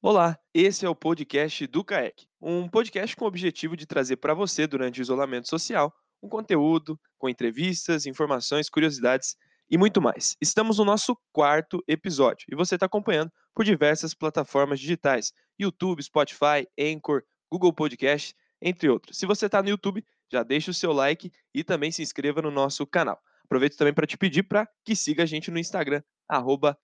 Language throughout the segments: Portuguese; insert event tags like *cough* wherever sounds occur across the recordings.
Olá, esse é o podcast do CAEC, um podcast com o objetivo de trazer para você, durante o isolamento social, um conteúdo com entrevistas, informações, curiosidades e muito mais. Estamos no nosso quarto episódio e você está acompanhando por diversas plataformas digitais: YouTube, Spotify, Anchor, Google Podcast, entre outros. Se você está no YouTube, já deixa o seu like e também se inscreva no nosso canal. Aproveito também para te pedir para que siga a gente no Instagram, arroba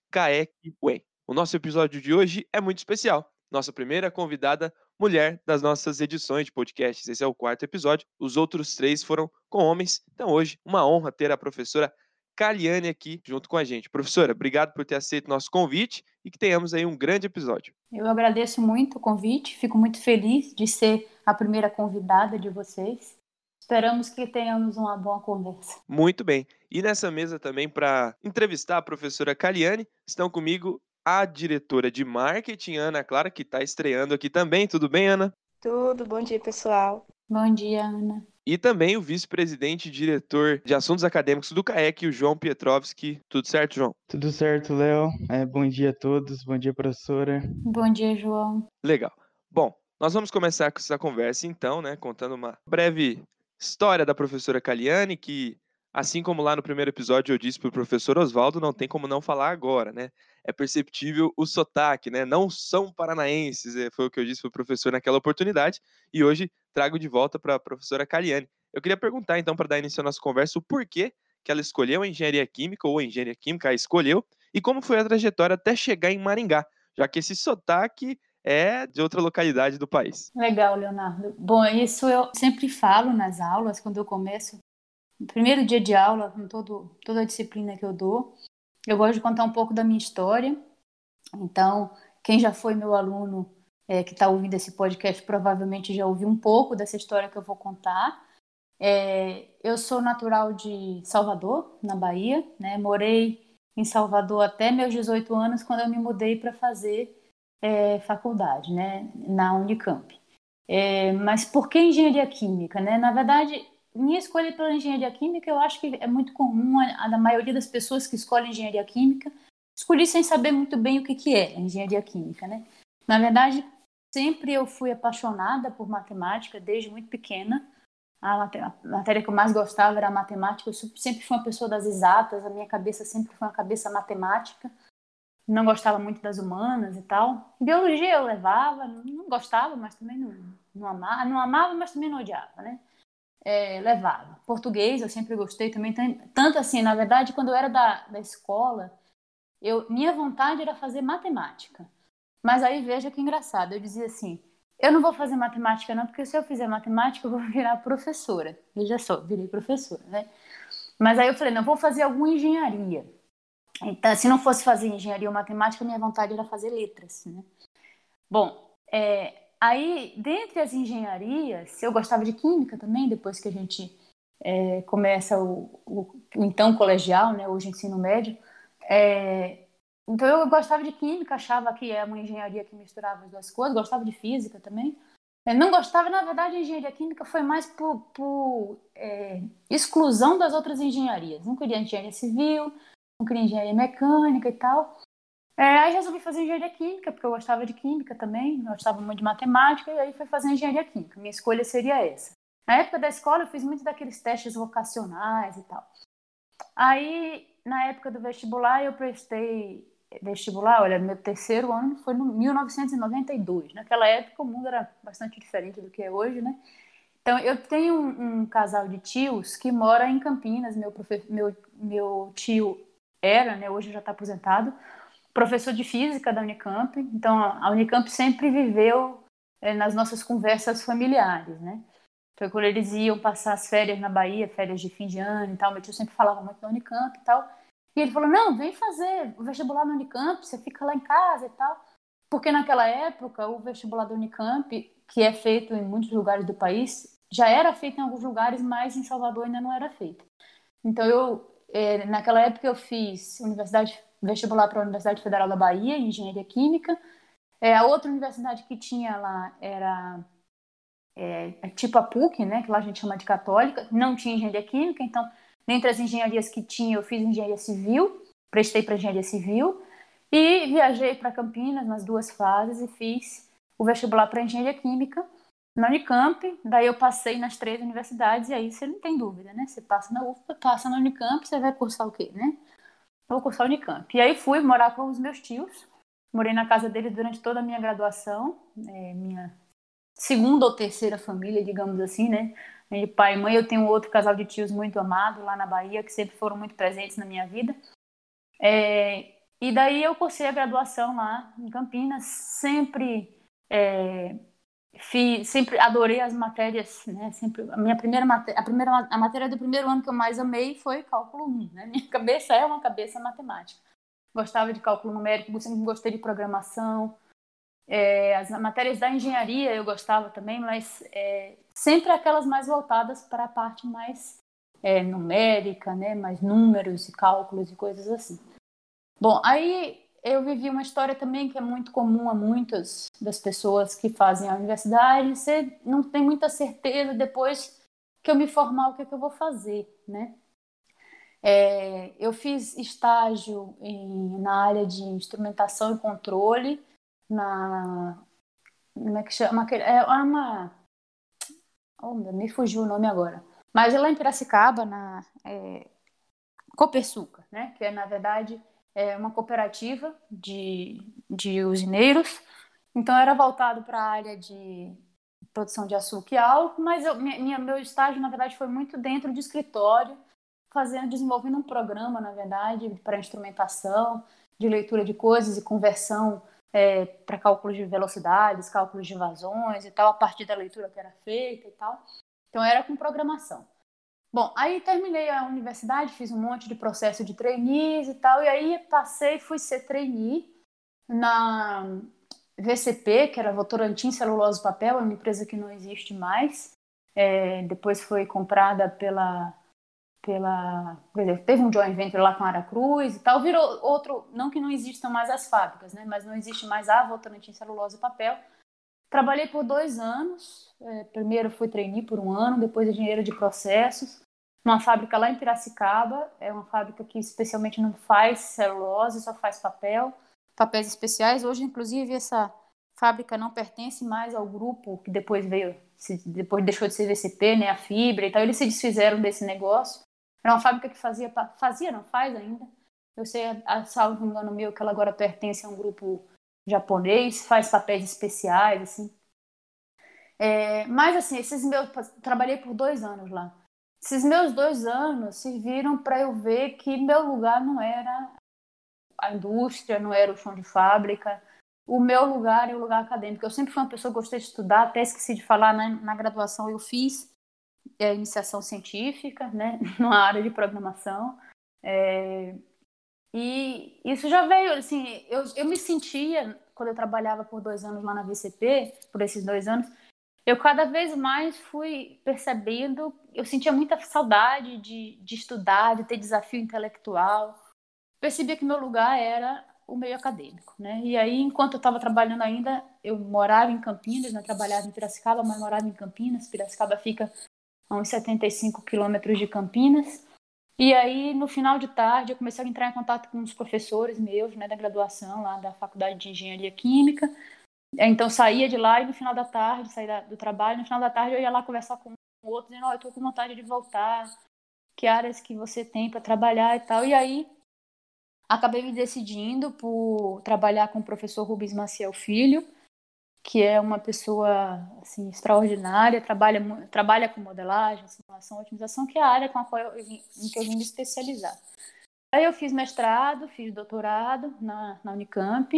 O nosso episódio de hoje é muito especial. Nossa primeira convidada mulher das nossas edições de podcasts. Esse é o quarto episódio. Os outros três foram com homens. Então, hoje, uma honra ter a professora Caliane aqui junto com a gente. Professora, obrigado por ter aceito nosso convite e que tenhamos aí um grande episódio. Eu agradeço muito o convite, fico muito feliz de ser a primeira convidada de vocês. Esperamos que tenhamos uma boa conversa. Muito bem. E nessa mesa também, para entrevistar a professora Caliane, estão comigo a diretora de marketing, Ana Clara, que está estreando aqui também. Tudo bem, Ana? Tudo, bom dia, pessoal. Bom dia, Ana. E também o vice-presidente e diretor de assuntos acadêmicos do CAEC, o João Pietrovski. Tudo certo, João? Tudo certo, Léo. É, bom dia a todos. Bom dia, professora. Bom dia, João. Legal. Bom, nós vamos começar com essa conversa então, né? Contando uma breve história da professora Caliane, que, assim como lá no primeiro episódio eu disse para o professor Oswaldo, não tem como não falar agora, né? É perceptível o sotaque, né? Não são paranaenses, é, foi o que eu disse para o professor naquela oportunidade, e hoje trago de volta para a professora Caliane. Eu queria perguntar, então, para dar início à nossa conversa, o porquê que ela escolheu a engenharia química, ou a engenharia química a escolheu, e como foi a trajetória até chegar em Maringá, já que esse sotaque é de outra localidade do país. Legal, Leonardo. Bom, isso eu sempre falo nas aulas, quando eu começo. No primeiro dia de aula, com todo, toda a disciplina que eu dou, eu gosto de contar um pouco da minha história. Então, quem já foi meu aluno é, que está ouvindo esse podcast provavelmente já ouviu um pouco dessa história que eu vou contar. É, eu sou natural de Salvador, na Bahia. Né? Morei em Salvador até meus 18 anos, quando eu me mudei para fazer é, faculdade, né, na Unicamp. Mas por que engenharia química, né? Na verdade, minha escolha pela engenharia química, eu acho que é muito comum a, a maioria das pessoas que escolhem engenharia química escolhi sem saber muito bem o que que é engenharia química, né? Na verdade, sempre eu fui apaixonada por matemática desde muito pequena. A matéria que eu mais gostava era a matemática. Eu sempre fui uma pessoa das exatas. A minha cabeça sempre foi uma cabeça matemática não gostava muito das humanas e tal. Biologia eu levava, não gostava, mas também não, não amava, não amava, mas também não odiava, né? É, levava. Português eu sempre gostei também, tanto assim, na verdade, quando eu era da, da escola, eu, minha vontade era fazer matemática. Mas aí veja que engraçado, eu dizia assim, eu não vou fazer matemática não, porque se eu fizer matemática eu vou virar professora. Veja só, virei professora, né? Mas aí eu falei, não, vou fazer alguma engenharia. Então, se não fosse fazer engenharia ou matemática, minha vontade era fazer letras. Né? Bom, é, aí, dentre as engenharias, eu gostava de química também, depois que a gente é, começa o, o, então colegial, né, hoje ensino médio. É, então, eu gostava de química, achava que é uma engenharia que misturava as duas coisas, gostava de física também. Eu não gostava, na verdade, a engenharia química foi mais por, por é, exclusão das outras engenharias. Não queria engenharia civil, não queria engenharia mecânica e tal. É, aí resolvi fazer engenharia química, porque eu gostava de química também, gostava muito de matemática, e aí fui fazer engenharia química. Minha escolha seria essa. Na época da escola, eu fiz muitos daqueles testes vocacionais e tal. Aí, na época do vestibular, eu prestei vestibular, olha, meu terceiro ano foi no 1992. Naquela época, o mundo era bastante diferente do que é hoje, né? Então, eu tenho um, um casal de tios que mora em Campinas. Meu, meu, meu tio era, né, hoje já está aposentado, professor de física da Unicamp. Então, a Unicamp sempre viveu é, nas nossas conversas familiares, né? Então, quando eles iam passar as férias na Bahia, férias de fim de ano e tal, meu tio sempre falava muito da Unicamp e tal. E ele falou: não, vem fazer o vestibular na Unicamp, você fica lá em casa e tal. Porque naquela época, o vestibular da Unicamp, que é feito em muitos lugares do país, já era feito em alguns lugares, mas em Salvador ainda não era feito. Então, eu é, naquela época eu fiz universidade vestibular para a Universidade Federal da Bahia, em Engenharia Química. É, a outra universidade que tinha lá era é, é, tipo a PUC, né, que lá a gente chama de católica, não tinha engenharia química, então, dentre as engenharias que tinha, eu fiz engenharia civil, prestei para engenharia civil, E viajei para Campinas nas duas fases e fiz o vestibular para engenharia química na Unicamp. Daí eu passei nas três universidades e aí você não tem dúvida, né? Você passa na UFPA, passa na Unicamp, você vai cursar o quê, né? Vou cursar Unicamp. E aí fui morar com os meus tios. Morei na casa deles durante toda a minha graduação, é, minha segunda ou terceira família, digamos assim, né? De pai e mãe, eu tenho outro casal de tios muito amado lá na Bahia, que sempre foram muito presentes na minha vida. É, e daí eu cursei a graduação lá em Campinas, sempre é, fiz, sempre adorei as matérias, né? Sempre a minha primeira matéria, a primeira a matéria do primeiro ano que eu mais amei foi cálculo 1, né? *laughs* Minha cabeça é uma cabeça matemática. Gostava de cálculo numérico, sempre gostei de programação. É, as matérias da engenharia eu gostava também, mas é, sempre aquelas mais voltadas para a parte mais é, numérica, né? Mais números e cálculos e coisas assim. Bom, aí eu vivi uma história também que é muito comum a muitas das pessoas que fazem a universidade. Você não tem muita certeza depois que eu me formar o que, é que eu vou fazer, né? É, eu fiz estágio em, na área de instrumentação e controle, na. Como é que chama? É uma. Oh, me fugiu o nome agora. Mas é lá em Piracicaba, na é, Copersuca, né? Que é, na verdade, é uma cooperativa de, de usineiros, então era voltado para a área de produção de açúcar e álcool, mas eu, minha, meu estágio, na verdade, foi muito dentro de escritório, fazendo, desenvolvendo um programa, na verdade, para instrumentação, de leitura de coisas e conversão é, para cálculos de velocidades, cálculos de vazões e tal, a partir da leitura que era feita e tal. Então era com programação. Bom, aí terminei a universidade, fiz um monte de processo de trainees e tal, e aí passei, fui ser trainee na VCP, que era Votorantim Celulose Papel, uma empresa que não existe mais. É, depois foi comprada pela pela dizer, teve um joint venture lá com a Aracruz e tal, virou outro, não que não existam mais as fábricas, né, mas não existe mais a Votorantim Celulose Papel. Trabalhei por dois anos, é, primeiro fui trainee por um ano, depois engenheiro de processos, numa fábrica lá em Piracicaba. É uma fábrica que especialmente não faz celulose, só faz papel, papéis especiais. Hoje, inclusive, essa fábrica não pertence mais ao grupo que depois veio, depois deixou de ser VCP, né, a Fibra e tal. Eles se desfizeram desse negócio. Era uma fábrica que fazia, fazia, não faz ainda. Eu sei, a, salvo engano meu, que ela agora pertence a um grupo japonês, faz papéis especiais, assim. É, mas, assim, esses meus, trabalhei por dois anos lá. Esses meus dois anos serviram para eu ver que meu lugar não era a indústria, não era o chão de fábrica. O meu lugar é o lugar acadêmico. Eu sempre fui uma pessoa que gostei de estudar, até esqueci de falar, né? na graduação eu fiz é, iniciação científica, né? *laughs* numa área de programação. É, e isso já veio, assim, eu, eu me sentia, quando eu trabalhava por dois anos lá na VCP, por esses dois anos, eu cada vez mais fui percebendo, eu sentia muita saudade de, de estudar, de ter desafio intelectual. Percebia que meu lugar era o meio acadêmico, né? E aí, enquanto eu estava trabalhando ainda, eu morava em Campinas, né? trabalhava em Piracicaba, mas morava em Campinas. Piracicaba fica a uns 75 quilômetros de Campinas. E aí, no final de tarde, eu comecei a entrar em contato com os professores meus, né, da graduação lá da Faculdade de Engenharia Química, é, então saía de lá e no final da tarde, saía do trabalho, no final da tarde eu ia lá conversar com o outro, dizendo, oh, eu tô com vontade de voltar, que áreas que você tem para trabalhar e tal. E aí acabei me decidindo por trabalhar com o professor Rubens Maciel Filho, que é uma pessoa assim extraordinária, trabalha trabalha com modelagem, simulação, otimização, que é a área com a qual eu, em que eu vim me especializar. Aí eu fiz mestrado, fiz doutorado na, na Unicamp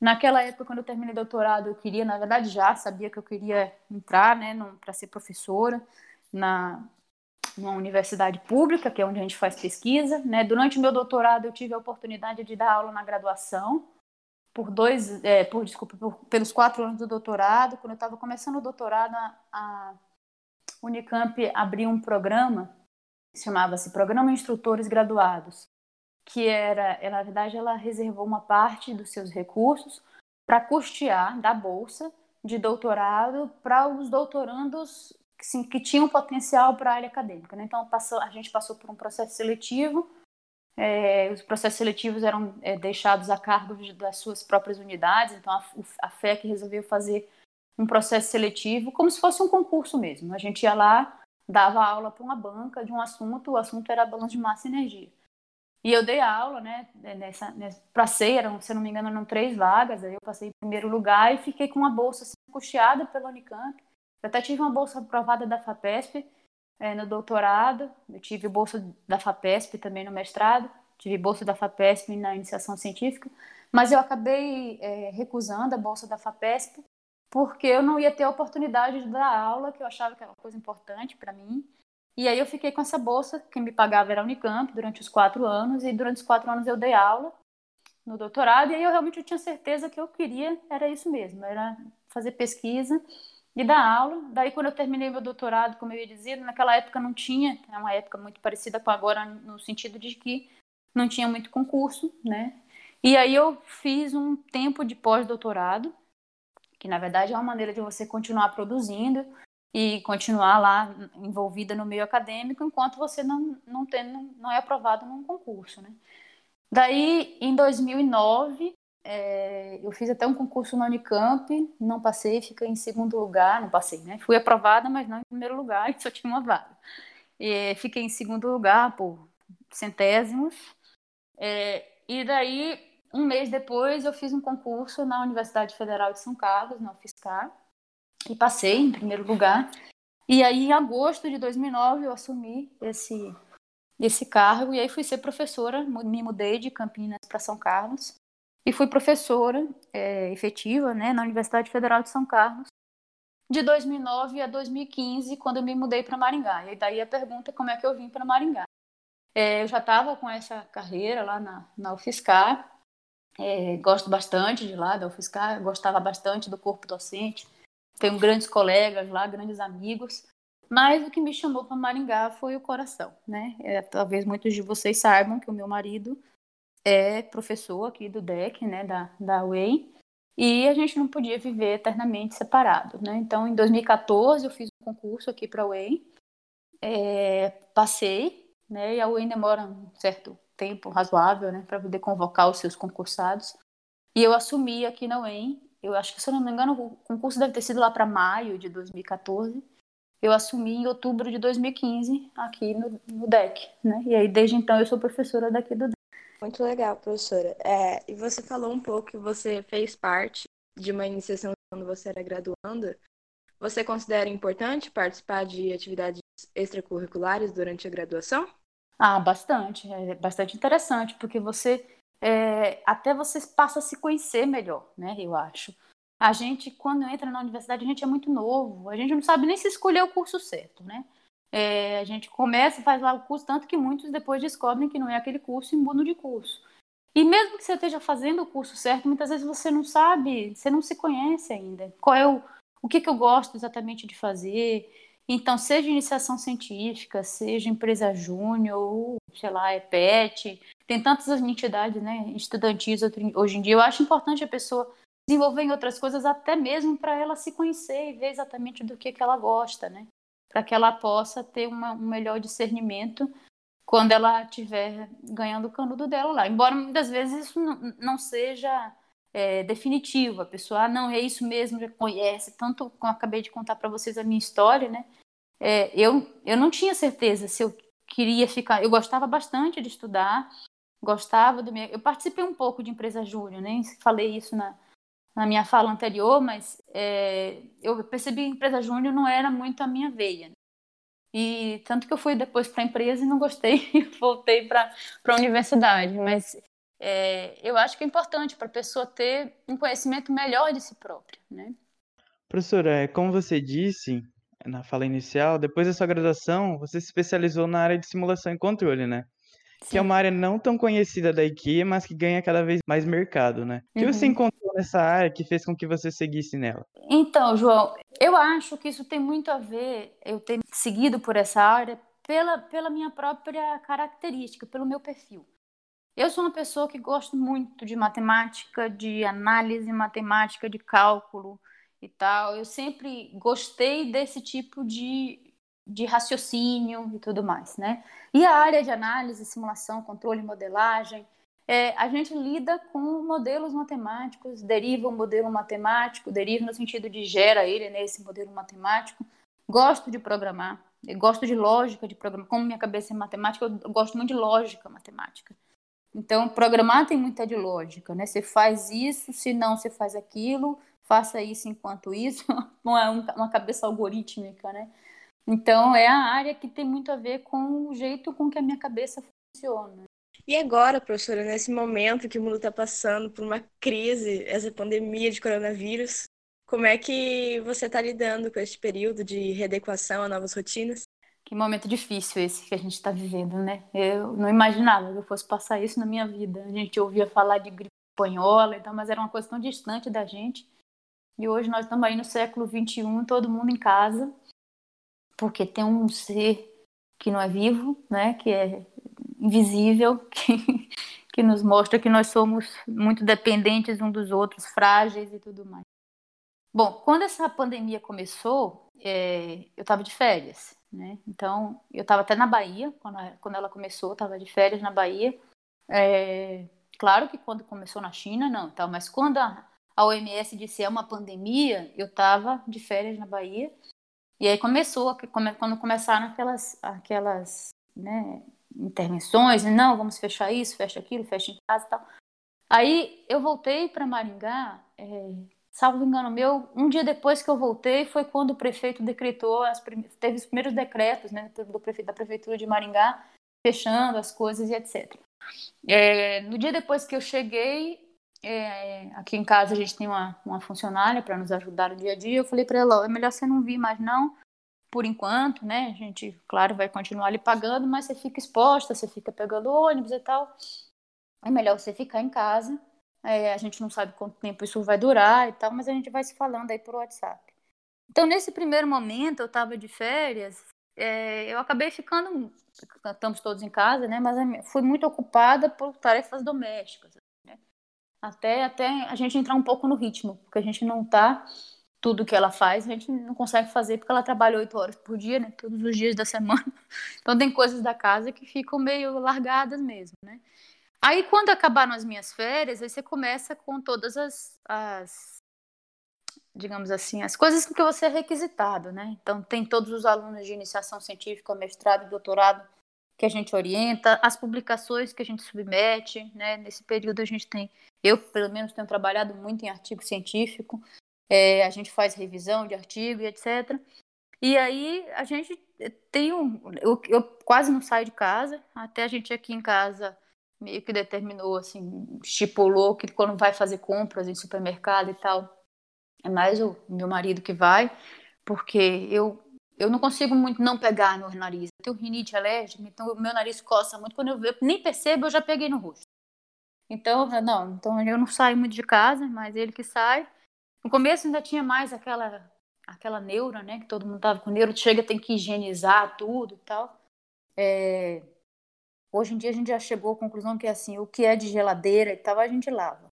Naquela época, quando eu terminei doutorado, eu queria, na verdade, já sabia que eu queria entrar, né, para ser professora na numa universidade pública, que é onde a gente faz pesquisa, né? Durante o meu doutorado, eu tive a oportunidade de dar aula na graduação por dois, é, por desculpa, por, pelos quatro anos do doutorado. Quando eu estava começando o doutorado, a, Unicamp abriu um programa chamava-se Programa Instrutores Graduados, que era, na verdade, ela reservou uma parte dos seus recursos para custear da bolsa de doutorado para os doutorandos assim, que tinham potencial para a área acadêmica. Né? Então, passou, a gente passou por um processo seletivo é, os processos seletivos eram é, deixados a cargo das suas próprias unidades, então a, a FEC resolveu fazer um processo seletivo como se fosse um concurso mesmo. A gente ia lá, dava aula para uma banca de um assunto, o assunto era balanço de massa e energia. E eu dei aula, né, nessa, nessa passei, eram, se não me engano, eram três vagas, aí eu passei em primeiro lugar e fiquei com uma bolsa assim, custeada pela Unicamp. Eu até tive uma bolsa aprovada da FAPESP é, no doutorado, eu tive bolsa da FAPESP também no mestrado, tive bolsa da FAPESP na iniciação científica, mas eu acabei é, recusando a bolsa da FAPESP porque eu não ia ter a oportunidade de dar aula, que eu achava que era uma coisa importante para mim. E aí eu fiquei com essa bolsa, quem me pagava era a Unicamp durante os quatro anos, e durante os quatro anos eu dei aula no doutorado, e aí eu realmente tinha certeza que eu queria, era isso mesmo, era fazer pesquisa e dar aula. Daí quando eu terminei meu doutorado, como eu ia dizer, naquela época não tinha, é uma época muito parecida com agora, no sentido de que não tinha muito concurso, né? E aí eu fiz um tempo de pós-doutorado, que na verdade é uma maneira de você continuar produzindo, e continuar lá envolvida no meio acadêmico enquanto você não, não, tem, não é aprovado num concurso, né? Daí, em 2009, é, eu fiz até um concurso na Unicamp, não passei, fiquei em segundo lugar, não passei, né? Fui aprovada, mas não em primeiro lugar, *laughs* só tinha uma vaga. E, fiquei em segundo lugar por centésimos. É, e daí, um mês depois, eu fiz um concurso na Universidade Federal de São Carlos, na UFSCar, e passei em primeiro lugar. E aí, em agosto de 2009, eu assumi esse, esse cargo e aí fui ser professora. Me mudei de Campinas para São Carlos e fui professora é, efetiva né, na Universidade Federal de São Carlos de 2009 a 2015, quando eu me mudei para Maringá. E daí a pergunta é como é que eu vim para Maringá. É, eu já estava com essa carreira lá na, na UFSCar, é, gosto bastante de lá da UFSCar, gostava bastante do corpo docente, tenho grandes colegas lá, grandes amigos. Mas o que me chamou para Maringá foi o coração, né? É, talvez muitos de vocês saibam que o meu marido é professor aqui do DEC, né, da, da UEI, e a gente não podia viver eternamente separado, né? Então, em 2014, eu fiz um concurso aqui para a UEI, é, passei, né, e a UEI demora um certo tempo razoável, né, para poder convocar os seus concursados, e eu assumi aqui na UEM eu acho que, se eu não me engano, o concurso deve ter sido lá para maio de 2014. Eu assumi em outubro de 2015 aqui no, no DEC, né? E aí, desde então, eu sou professora daqui do DEC. Muito legal, professora. É, e você falou um pouco que você fez parte de uma iniciação quando você era graduanda. Você considera importante participar de atividades extracurriculares durante a graduação? Ah, bastante. É bastante interessante, porque você é, até você passa a se conhecer melhor, né? Eu acho. A gente, quando entra na universidade, a gente é muito novo, a gente não sabe nem se escolher o curso certo, né? É, a gente começa, faz lá o curso, tanto que muitos depois descobrem que não é aquele curso e mudam de curso. E mesmo que você esteja fazendo o curso certo, muitas vezes você não sabe, você não se conhece ainda. Qual é o, o que, que eu gosto exatamente de fazer? Então, seja iniciação científica, seja empresa júnior, sei lá, é PET, tem tantas entidades né, estudantis hoje em dia. Eu acho importante a pessoa desenvolver em outras coisas, até mesmo para ela se conhecer e ver exatamente do que, que ela gosta, né? Para que ela possa ter uma, um melhor discernimento quando ela estiver ganhando o canudo dela lá. Embora muitas vezes isso não, seja é, definitivo, a pessoa, ah, não, é isso mesmo, já conhece. Tanto como acabei de contar para vocês a minha história, né? É, eu, eu não tinha certeza se eu queria ficar. Eu gostava bastante de estudar, gostava do meu. Eu participei um pouco de empresa júnior, nem né? falei isso na, na minha fala anterior, mas é, eu percebi que empresa júnior não era muito a minha veia. Né? E tanto que eu fui depois para a empresa e não gostei *laughs* e voltei para a universidade. Mas é, eu acho que é importante para a pessoa ter um conhecimento melhor de si própria, né? Professora, é, como você disse na fala inicial, depois da sua graduação, você se especializou na área de simulação e controle, né? Que é uma área não tão conhecida da IKEA, mas que ganha cada vez mais mercado, né? O que você uhum. encontrou nessa área que fez com que você seguisse nela? Então, João, eu acho que isso tem muito a ver, eu ter seguido por essa área, pela, pela minha própria característica, pelo meu perfil. Eu sou uma pessoa que gosto muito de matemática, de análise matemática, de cálculo e tal. Eu sempre gostei desse tipo de de raciocínio e tudo mais, né? E a área de análise, simulação, controle modelagem, é, a gente lida com modelos matemáticos, deriva um modelo matemático, deriva no sentido de gera ele nesse modelo matemático. Gosto de programar, gosto de lógica de programar. Como minha cabeça é matemática, eu gosto muito de lógica matemática. Então, programar tem muita de lógica, né? Você faz isso, se não, você faz aquilo, faça isso enquanto isso, *laughs* não é uma cabeça algorítmica, né? Então, é a área que tem muito a ver com o jeito com que a minha cabeça funciona. E agora, professora, nesse momento que o mundo está passando por uma crise, essa pandemia de coronavírus, como é que você está lidando com este período de readequação a novas rotinas? Que momento difícil esse que a gente está vivendo, né? Eu não imaginava que eu fosse passar isso na minha vida. A gente ouvia falar de gripe espanhola e tal, mas era uma coisa tão distante da gente. E hoje nós estamos aí no século XXI, todo mundo em casa, porque tem um ser que não é vivo, né? Que é invisível, *laughs* que, que nos mostra que nós somos muito dependentes um dos outros, frágeis e tudo mais. Bom, quando essa pandemia começou, é, eu estava de férias, né? Então, eu estava até na Bahia, quando, quando ela começou, estava de férias na Bahia. É, claro que quando começou na China, não, então, mas quando a, a OMS disse é uma pandemia, eu estava de férias na Bahia. E aí começou, quando começaram aquelas, aquelas né, intervenções, não, vamos fechar isso, fecha aquilo, fecha em casa e tal. Aí eu voltei para Maringá, é, salvo engano meu, um dia depois que eu voltei foi quando o prefeito decretou, as, teve os primeiros decretos né, do prefeito, da prefeitura de Maringá, fechando as coisas e etc. É, no dia depois que eu cheguei, é, aqui em casa a gente tem uma, uma funcionária para nos ajudar no dia a dia, eu falei para ela, é melhor você não vir mais não, por enquanto, né? A gente, claro, vai continuar ali pagando, mas você fica exposta, você fica pegando ônibus e tal. É melhor você ficar em casa. É, a gente não sabe quanto tempo isso vai durar e tal, mas a gente vai se falando aí por WhatsApp. Então, nesse primeiro momento, eu estava de férias, é, eu acabei ficando, estamos todos em casa, né? Mas fui muito ocupada por tarefas domésticas? Até, até a gente entrar um pouco no ritmo, porque a gente não está tudo que ela faz, a gente não consegue fazer porque ela trabalha oito horas por dia, né? Todos os dias da semana. *laughs* Então tem coisas da casa que ficam meio largadas mesmo, né? Aí quando acabaram as minhas férias, aí você começa com todas as, as digamos assim, as coisas que você é requisitado, né? Então tem todos os alunos de iniciação científica, mestrado doutorado que a gente orienta, as publicações que a gente submete, né? Nesse período a gente tem, eu pelo menos tenho trabalhado muito em artigo científico, é, a gente faz revisão de artigo e etc. E aí a gente tem um. Eu, eu, quase não saio de casa, até a gente aqui em casa meio que determinou, assim, estipulou que quando vai fazer compras em supermercado e tal, é mais o meu marido que vai, porque eu. Eu não consigo muito não pegar no nariz. Eu tenho rinite alérgica, então meu nariz coça muito. Quando eu, eu nem percebo, eu já peguei no rosto. Então, não, então eu não saio muito de casa, mas ele que sai. No começo ainda tinha mais aquela aquela neura, né? Que todo mundo tava com neuro, chega, tem que higienizar tudo e tal. É... Hoje em dia a gente já chegou à conclusão que assim, o que é de geladeira e tal, a gente lava.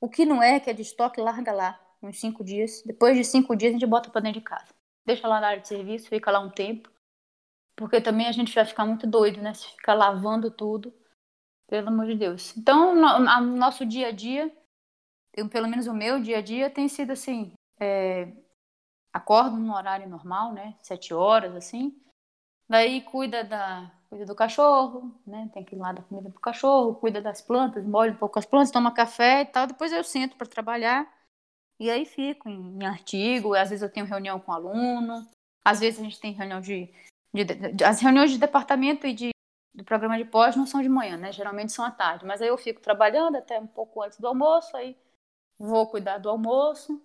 O que não é, que é de estoque, larga lá, uns cinco dias. Depois de cinco dias a gente bota para dentro de casa. Deixa lá na área de serviço, fica lá um tempo. Porque também a gente vai ficar muito doido, né? Se ficar lavando tudo. Pelo amor de Deus. Então, no, no nosso dia a dia, eu, pelo menos o meu dia a dia tem sido assim, é, acordo no horário normal, né, sete horas, assim, daí cuida da cuida do cachorro, né, tem que ir lá dar comida pro cachorro, cuida das plantas, molha um pouco as plantas, toma café e tal, depois eu sento para trabalhar e aí fico em, em, artigo, às vezes eu tenho reunião com aluno, às vezes a gente tem reunião de, de, de, as reuniões de departamento e de do programa de pós não são de manhã, né? Geralmente são à tarde. Mas aí eu fico trabalhando até um pouco antes do almoço, aí vou cuidar do almoço,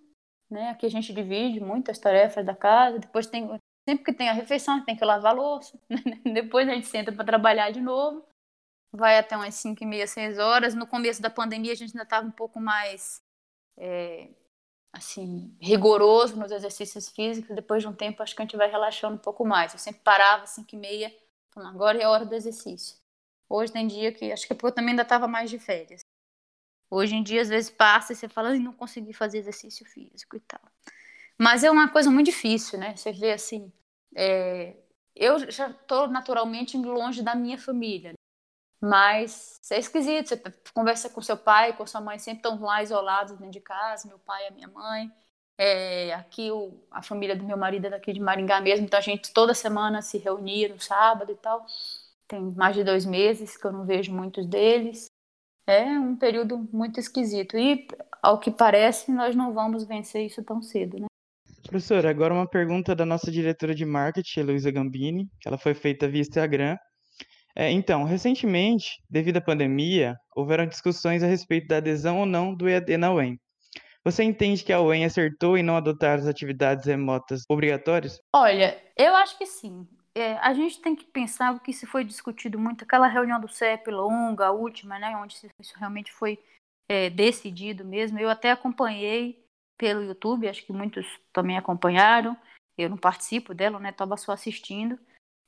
né? Aqui a gente divide muitas tarefas da casa, depois tem sempre que tem a refeição, tem que lavar a louça, *laughs* depois a gente senta para trabalhar de novo, vai até umas 5 e meia, 6 horas. No começo da pandemia a gente ainda estava um pouco mais é, assim, rigoroso nos exercícios físicos, depois de um tempo acho que a gente vai relaxando um pouco mais. Eu sempre parava 5 e meia, falando, agora é a hora do exercício. Hoje tem dia que, acho que é porque eu também ainda estava mais de férias. Hoje em dia, às vezes passa e você fala, não consegui fazer exercício físico e tal. Mas é uma coisa muito difícil, né? Você vê assim, é, eu já estou naturalmente longe da minha família. Mas é esquisito, você conversa com seu pai, com sua mãe, sempre estão lá isolados dentro de casa, meu pai e a minha mãe. É, aqui o, a família do meu marido é daqui de Maringá mesmo, então a gente toda semana se reunia no sábado e tal. Tem mais de dois meses que eu não vejo muitos deles. É um período muito esquisito. E, ao que parece, nós não vamos vencer isso tão cedo, né? Professora, agora uma pergunta da nossa diretora de marketing, Luísa Gambini, ela foi feita via Instagram. É, então, recentemente, devido à pandemia, houveram discussões a respeito da adesão ou não do EAD na UEM. Você entende que a UEM acertou em não adotar as atividades remotas obrigatórias? Olha, eu acho que sim. É, a gente tem que pensar o que se foi discutido muito, aquela reunião do CEP longa, a última, né, onde isso realmente foi é, decidido mesmo. Eu até acompanhei pelo YouTube, acho que muitos também acompanharam. Eu não participo dela, né? Estava só assistindo.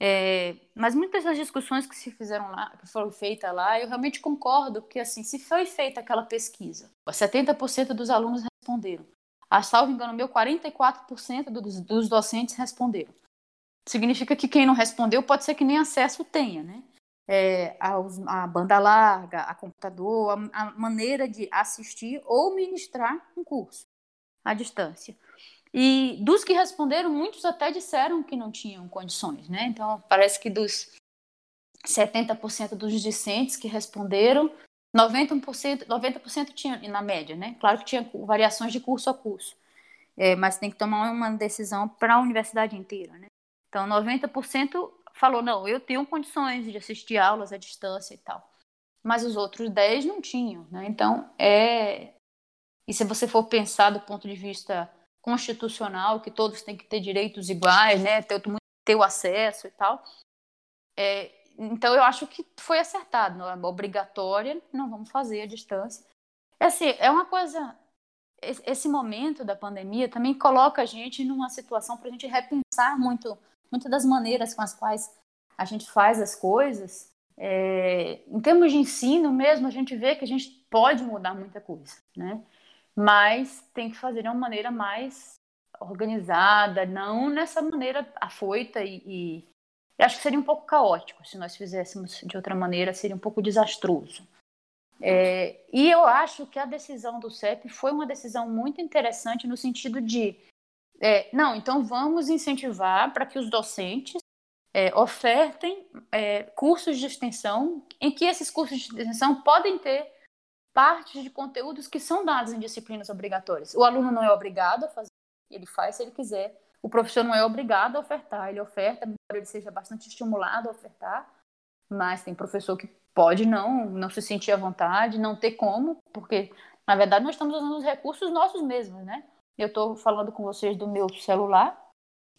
É, mas muitas das discussões que se fizeram lá, que foram feitas lá, eu realmente concordo que assim, se foi feita aquela pesquisa, 70% dos alunos responderam. A salvo engano meu, 44% dos, dos docentes responderam. Significa que quem não respondeu pode ser que nem acesso tenha, né? É, a, a, banda larga, a computador, a, a maneira de assistir ou ministrar um curso à distância. E dos que responderam, muitos até disseram que não tinham condições, né? Então, parece que dos 70% dos discentes que responderam, 90%, 90% tinha, na média, né? Claro que tinha variações de curso a curso, é, mas tem que tomar uma decisão para a universidade inteira, né? Então, 90% falou, não, eu tenho condições de assistir aulas à distância e tal. Mas os outros 10 não tinham, né? Então, é... E se você for pensar do ponto de vista constitucional, que todos têm que ter direitos iguais, né, ter, ter o acesso e tal. É, então, eu acho que foi acertado, não é obrigatória, não vamos fazer a distância. É, assim, é uma coisa. Esse momento da pandemia também coloca a gente numa situação para a gente repensar muito, muitas das maneiras com as quais a gente faz as coisas. É, em termos de ensino mesmo, a gente vê que a gente pode mudar muita coisa, né? Mas tem que fazer de uma maneira mais organizada, não nessa maneira afoita e, e eu acho que seria um pouco caótico se nós fizéssemos de outra maneira, seria um pouco desastroso. É, e eu acho que a decisão do CEP foi uma decisão muito interessante no sentido de, é, não, então vamos incentivar para que os docentes é, ofertem é, cursos de extensão, em que esses cursos de extensão podem ter partes de conteúdos que são dados em disciplinas obrigatórias. O aluno não é obrigado a fazer, ele faz se ele quiser. O professor não é obrigado a ofertar, ele oferta, embora ele seja bastante estimulado a ofertar, mas tem professor que pode não, não se sentir à vontade, não ter como, porque na verdade nós estamos usando os recursos nossos mesmos, né? Eu estou falando com vocês do meu celular,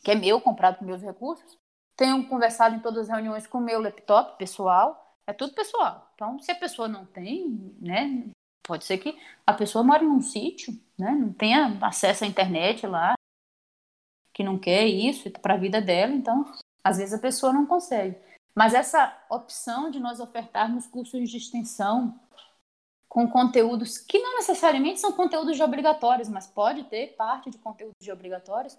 que é meu, comprado com meus recursos. Tenho conversado em todas as reuniões com o meu laptop pessoal, é tudo pessoal. Então, se a pessoa não tem, né, pode ser que a pessoa mora num sítio, né, não tenha acesso à internet lá, que não quer isso para a vida dela, então, às vezes a pessoa não consegue. Mas essa opção de nós ofertarmos cursos de extensão com conteúdos que não necessariamente são conteúdos de obrigatórios, mas pode ter parte de conteúdos de obrigatórios,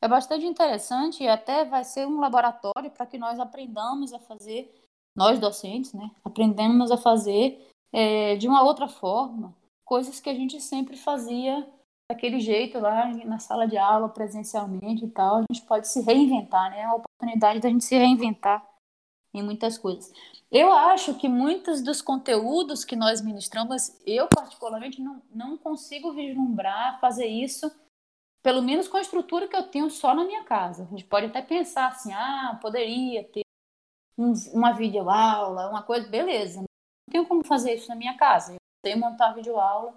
é bastante interessante e até vai ser um laboratório para que nós aprendamos a fazer nós docentes, né, aprendemos a fazer é, de uma outra forma, coisas que a gente sempre fazia daquele jeito lá na sala de aula, presencialmente e tal. A gente pode se reinventar, né? É a oportunidade da gente se reinventar em muitas coisas. Eu acho que muitos dos conteúdos que nós ministramos, eu particularmente não, não consigo vislumbrar fazer isso, pelo menos com a estrutura que eu tenho só na minha casa. A gente pode até pensar assim, ah, poderia ter um, uma videoaula, uma coisa, beleza. Não tenho como fazer isso na minha casa. Eu sei montar videoaula.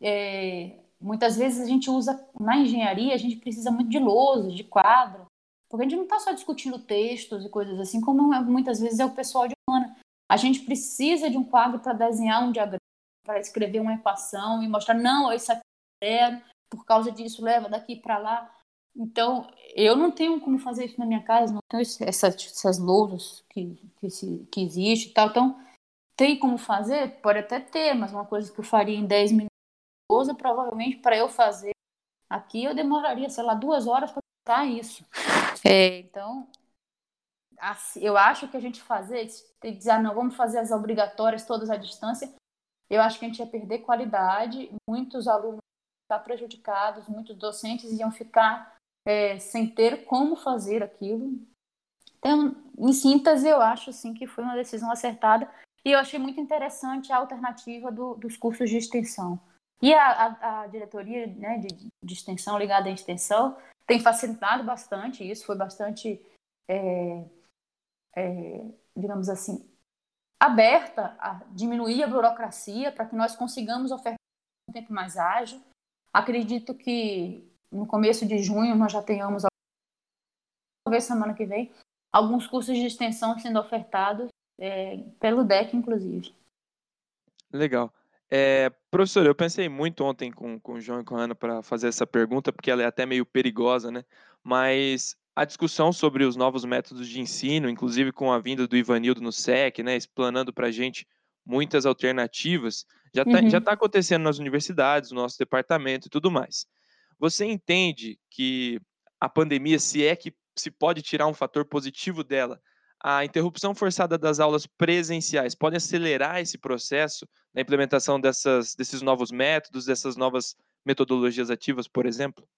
É, muitas vezes a gente usa, na engenharia, a gente precisa muito de lousa, de quadro, porque a gente não está só discutindo textos e coisas assim, como muitas vezes é o pessoal de humana. A gente precisa de um quadro para desenhar um diagrama, para escrever uma equação e mostrar, não, isso aqui é zero, por causa disso leva daqui para lá. Então, eu não tenho como fazer isso na minha casa, não tenho essas, essas louras que, que, se, que existe e tal. Então, tem como fazer? Pode até ter, mas uma coisa que eu faria em 10 minutos, lousa, provavelmente para eu fazer aqui, eu demoraria, sei lá, duas horas para montar isso. É, então, assim, eu acho que a gente fazer, tem que dizer, ah, não, vamos fazer as obrigatórias todas à distância, eu acho que a gente ia perder qualidade, muitos alunos iam ficar prejudicados, muitos docentes iam ficar é, sem ter como fazer aquilo. Então, em síntese, eu acho sim que foi uma decisão acertada e eu achei muito interessante a alternativa do, dos cursos de extensão. E a, a, a diretoria né, de, de, extensão ligada à extensão tem facilitado bastante isso, foi bastante, é, é, digamos assim, aberta a diminuir a burocracia para que nós consigamos ofertar um tempo mais ágil. Acredito que no começo de junho nós já tenhamos, talvez semana que vem, alguns cursos de extensão sendo ofertados é, pelo DEC, inclusive. Legal. É, professor, eu pensei muito ontem com, com o João e com a Ana para fazer essa pergunta, porque ela é até meio perigosa, né? Mas a discussão sobre os novos métodos de ensino, inclusive com a vinda do Ivanildo no SEC, né, explanando para a gente muitas alternativas, já está uhum. tá acontecendo nas universidades, no nosso departamento e tudo mais. Você entende que a pandemia, se é que se pode tirar um fator positivo dela, a interrupção forçada das aulas presenciais pode acelerar esse processo na implementação dessas, desses novos métodos, dessas novas metodologias ativas, por exemplo?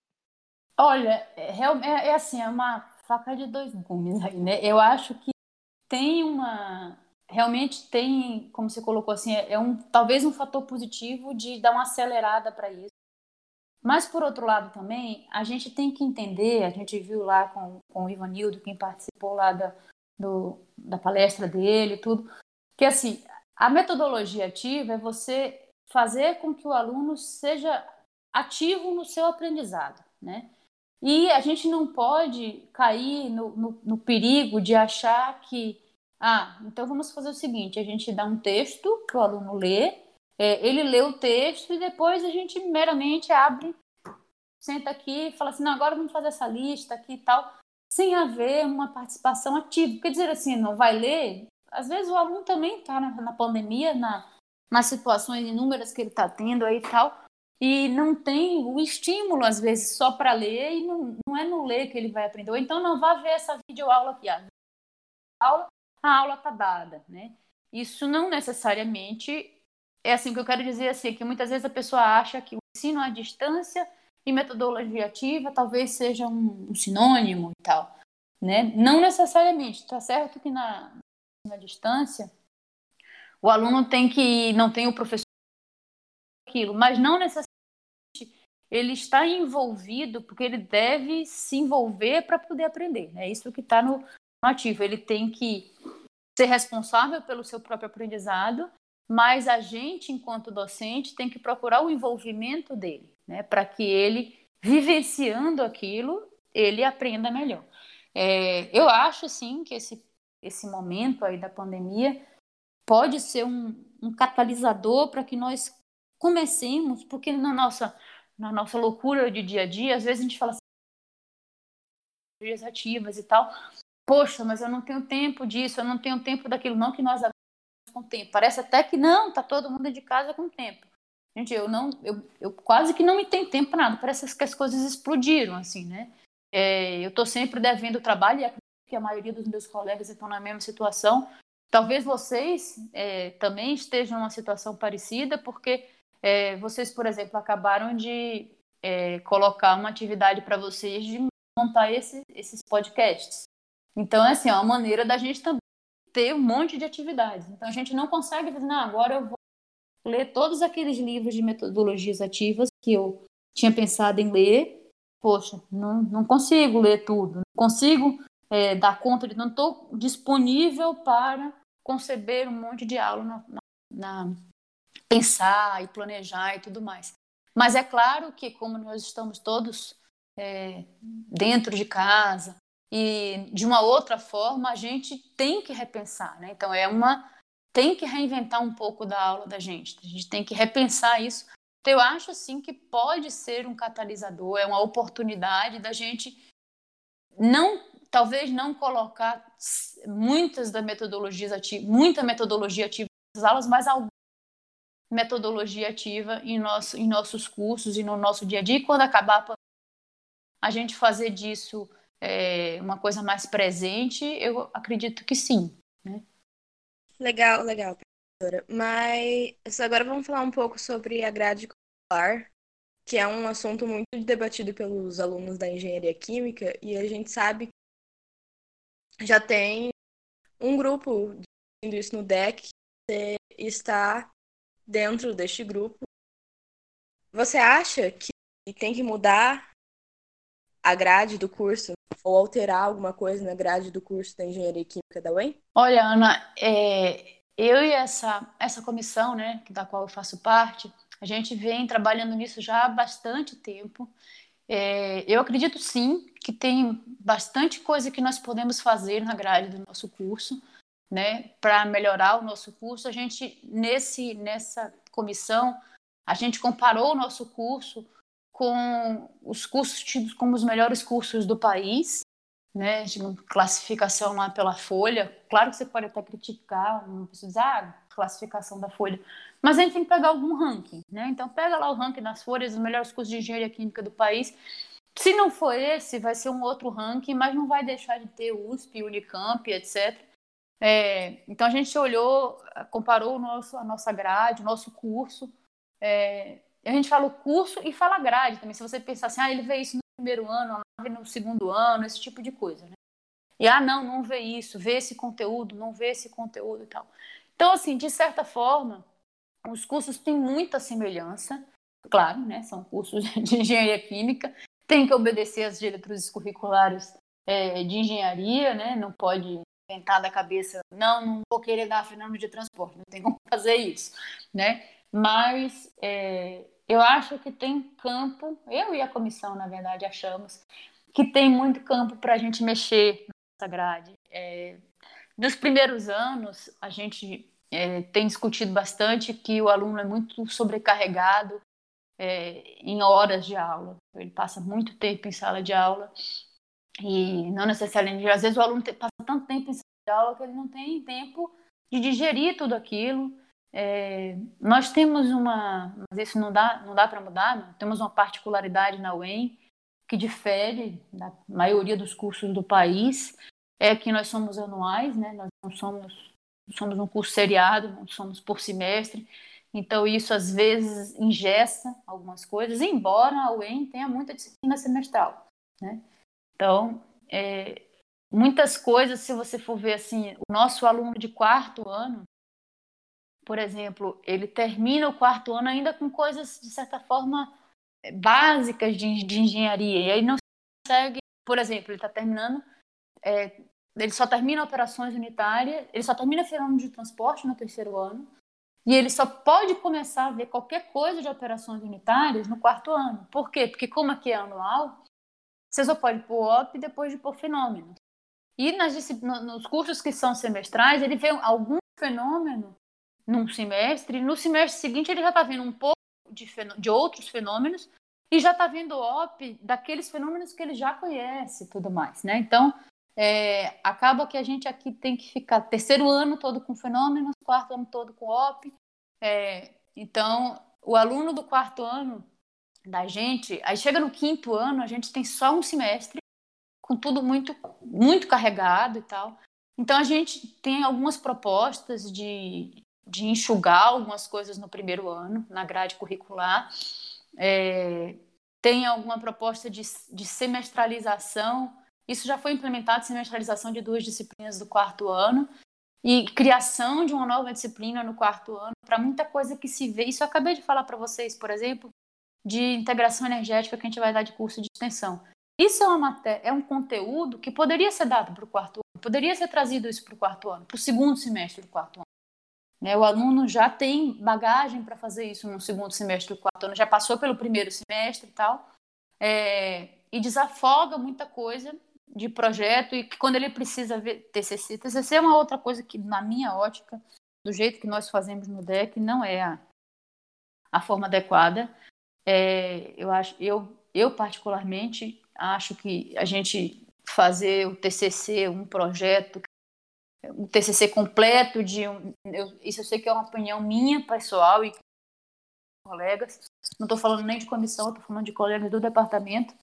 Olha, é, é, é assim, é uma faca de dois gumes aí, né? Eu acho que tem uma. Realmente tem, como você colocou assim, é, é um talvez um fator positivo de dar uma acelerada para isso. Mas, por outro lado, também, a gente tem que entender, a gente viu lá com, com o Ivanildo, quem participou lá da, do, da palestra dele, tudo, que assim, a metodologia ativa é você fazer com que o aluno seja ativo no seu aprendizado, né? E a gente não pode cair no, no, no, perigo de achar que, ah, então vamos fazer o seguinte: a gente dá um texto para o aluno ler, é, ele lê o texto e depois a gente meramente abre, senta aqui e fala assim: não, agora vamos fazer essa lista aqui e tal, sem haver uma participação ativa. Quer dizer assim, não vai ler? Às vezes o aluno também está na, na pandemia, na, nas situações inúmeras que ele está tendo aí e tal e não tem o estímulo, às vezes, só para ler, e não, não é no ler que ele vai aprender. Ou então não vá ver essa videoaula aqui. A aula a aula está dada, né? Isso não necessariamente é assim que eu quero dizer assim, que muitas vezes a pessoa acha que o ensino à distância e metodologia ativa talvez seja um, um sinônimo e tal, né? Não necessariamente. Está certo que na, na distância o aluno tem que não tem o professor aquilo, mas não necessariamente ele está envolvido porque ele deve se envolver para poder aprender. É isso que está no, ativo. Ele tem que ser responsável pelo seu próprio aprendizado, mas a gente, enquanto docente, tem que procurar o envolvimento dele, né, para que ele, vivenciando aquilo, ele aprenda melhor. É, eu acho, sim, que esse, esse momento aí da pandemia pode ser um, um catalisador para que nós comecemos, porque na nossa, na nossa loucura de dia a dia, às vezes a gente fala assim, ativas e tal, poxa, mas eu não tenho tempo disso, eu não tenho tempo daquilo, não que nós com tempo. Parece até que não, tá todo mundo de casa com tempo. Gente, eu não, eu, eu quase que não me tenho tempo para nada. Parece que as coisas explodiram, assim, né? É, eu estou sempre devendo trabalho e acredito que a maioria dos meus colegas estão na mesma situação. Talvez vocês é, também estejam numa situação parecida, porque é, vocês, por exemplo, acabaram de é, colocar uma atividade para vocês de montar esse, esses podcasts. Então, é assim, é uma maneira da gente também ter um monte de atividades. Então, a gente não consegue dizer, não, agora eu vou ler todos aqueles livros de metodologias ativas que eu tinha pensado em ler. Poxa, não, não consigo ler tudo, não consigo é, dar conta de. Não estou disponível para conceber um monte de aula na, na, pensar e planejar e tudo mais. Mas é claro que, como nós estamos todos é, dentro de casa e de uma outra forma, a gente tem que repensar, né? Então, é uma. tem que reinventar um pouco da aula da gente, a gente tem que repensar isso. Então, eu acho, assim, que pode ser um catalisador, é uma oportunidade da gente não talvez não colocar muitas das metodologias ativas, muita metodologia ativa nas aulas, mas metodologia ativa em, nosso, em nossos cursos e no nosso dia a dia. E quando acabar a pandemia, a gente fazer disso é, uma coisa mais presente, eu acredito que sim. Né? Legal, legal, professora. Mas agora vamos falar um pouco sobre a grade curricular, que é um assunto muito debatido pelos alunos da engenharia química, e a gente sabe que já tem um grupo discutindo isso no DEC, você está dentro deste grupo. Você acha que tem que mudar a grade do curso ou alterar alguma coisa na grade do curso da Engenharia Química da UEM? Olha, Ana, é, eu e essa, essa comissão, né, da qual eu faço parte, a gente vem trabalhando nisso já há bastante tempo. É, eu acredito sim que tem bastante coisa que nós podemos fazer na grade do nosso curso, né, para melhorar o nosso curso. A gente nesse nessa comissão a gente comparou o nosso curso com os cursos tidos como os melhores cursos do país, né, de classificação lá pela Folha. Claro que você pode até criticar, não precisa ah, classificação da Folha, mas a gente tem que pegar algum ranking, né? Então pega lá o ranking das folhas dos melhores cursos de engenharia química do país. Se não for esse, vai ser um outro ranking, mas não vai deixar de ter USP, Unicamp, etc. É, então a gente olhou, comparou nosso, a nossa grade, o nosso curso, é, a gente fala o curso e fala grade também. Se você pensar assim, ah, ele vê isso no primeiro ano, no segundo ano, esse tipo de coisa, né? E ah, não, não vê isso, vê esse conteúdo, não vê esse conteúdo e tal. Então, assim, de certa forma, os cursos têm muita semelhança, claro, né? São cursos *laughs* de engenharia química, tem que obedecer às diretrizes curriculares é, de engenharia, né? Não pode inventar da cabeça, não, não vou querer dar fenômeno de transporte, não tem como *laughs* fazer isso, né? Mas é, eu acho que tem campo, eu e a comissão, na verdade, achamos que tem muito campo para a gente mexer nessa grade. É, nos primeiros anos, a gente é, tem discutido bastante que o aluno é muito sobrecarregado é, em horas de aula. Ele passa muito tempo em sala de aula e não necessariamente, às vezes o aluno passa tanto tempo em sala de aula que ele não tem tempo de digerir tudo aquilo é, nós temos uma, mas isso não dá, não dá para mudar, não. temos uma particularidade na UEM que difere da maioria dos cursos do país, é que nós somos anuais, né? nós não somos, somos um curso seriado, não somos por semestre, então isso às vezes ingessa algumas coisas, embora a UEM tenha muita disciplina semestral. Né? Então, é, muitas coisas, se você for ver assim, o nosso aluno de quarto ano, por exemplo, ele termina o quarto ano ainda com coisas, de certa forma, básicas de, de engenharia. E aí não consegue, por exemplo, ele está terminando, é, ele só termina operações unitárias, ele só termina fenômeno de transporte no terceiro ano, e ele só pode começar a ver qualquer coisa de operações unitárias no quarto ano. Por quê? Porque como aqui é anual, você só pode pôr OP depois de pôr fenômeno. E nas, nos cursos que são semestrais, ele vê algum fenômeno num semestre, no semestre seguinte ele já está vendo um pouco de, de outros fenômenos e já está vendo OP daqueles fenômenos que ele já conhece e tudo mais, né? Então, é, acaba que a gente aqui tem que ficar terceiro ano todo com fenômenos, quarto ano todo com OP. É, então, o aluno do quarto ano da gente, aí chega no quinto ano, a gente tem só um semestre com tudo muito, muito carregado e tal. Então, a gente tem algumas propostas de, de enxugar algumas coisas no primeiro ano, na grade curricular. É, tem alguma proposta de, de semestralização. Isso já foi implementado, semestralização de duas disciplinas do quarto ano e criação de uma nova disciplina no quarto ano para muita coisa que se vê. Isso eu acabei de falar para vocês, por exemplo, de integração energética que a gente vai dar de curso de extensão. Isso é, uma é um conteúdo que poderia ser dado para o quarto ano, poderia ser trazido isso para o quarto ano, para o segundo semestre do quarto ano. Né? O aluno já tem bagagem para fazer isso no segundo semestre do quarto ano, já passou pelo primeiro semestre e tal, é, e desafoga muita coisa de projeto e que quando ele precisa ver TCC, TCC é uma outra coisa que na minha ótica, do jeito que nós fazemos no DEC, não é a, a forma adequada. É, eu acho, eu, eu particularmente acho que a gente fazer o TCC, um projeto um TCC completo de um, eu, isso eu sei que é uma opinião minha pessoal e colegas não estou falando nem de comissão estou falando de colegas do departamento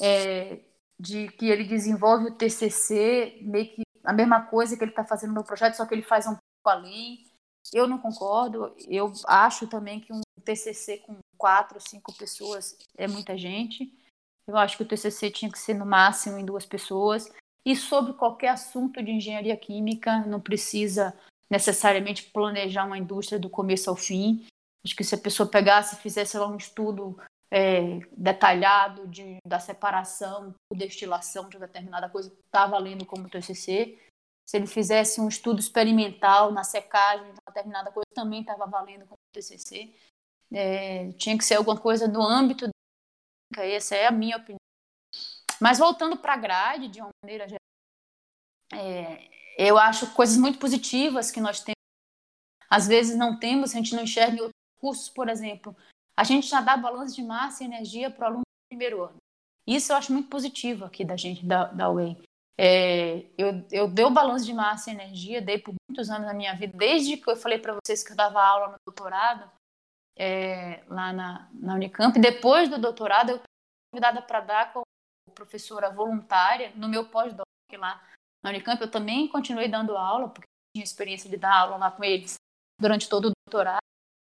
é, de que ele desenvolve o TCC, meio que a mesma coisa que ele está fazendo no projeto, só que ele faz um pouco além. Eu não concordo. Eu acho também que um TCC com quatro, cinco pessoas é muita gente. Eu acho que o TCC tinha que ser no máximo em duas pessoas. E sobre qualquer assunto de engenharia química, não precisa necessariamente planejar uma indústria do começo ao fim. Acho que se a pessoa pegasse e fizesse lá um estudo é, detalhado de, da separação ou destilação de determinada coisa, está valendo como TCC. Se ele fizesse um estudo experimental na secagem de determinada coisa, também estava valendo como TCC. É, tinha que ser alguma coisa no âmbito da essa é a minha opinião. Mas voltando para a grade, de uma maneira geral, é, eu acho coisas muito positivas que nós temos. Às vezes não temos, a gente não enxerga em outros cursos, por exemplo. A gente já dá balanço de massa e energia para o aluno do primeiro ano. Isso eu acho muito positivo aqui da gente, da, da. É, eu, eu dei o balanço de massa e energia, dei por muitos anos na minha vida, desde que eu falei para vocês que eu dava aula no doutorado, é, lá na, na Unicamp. Depois do doutorado, eu fui convidada para dar como professora voluntária no meu pós-doc lá na Unicamp. Eu também continuei dando aula, porque tinha experiência de dar aula lá com eles durante todo o doutorado.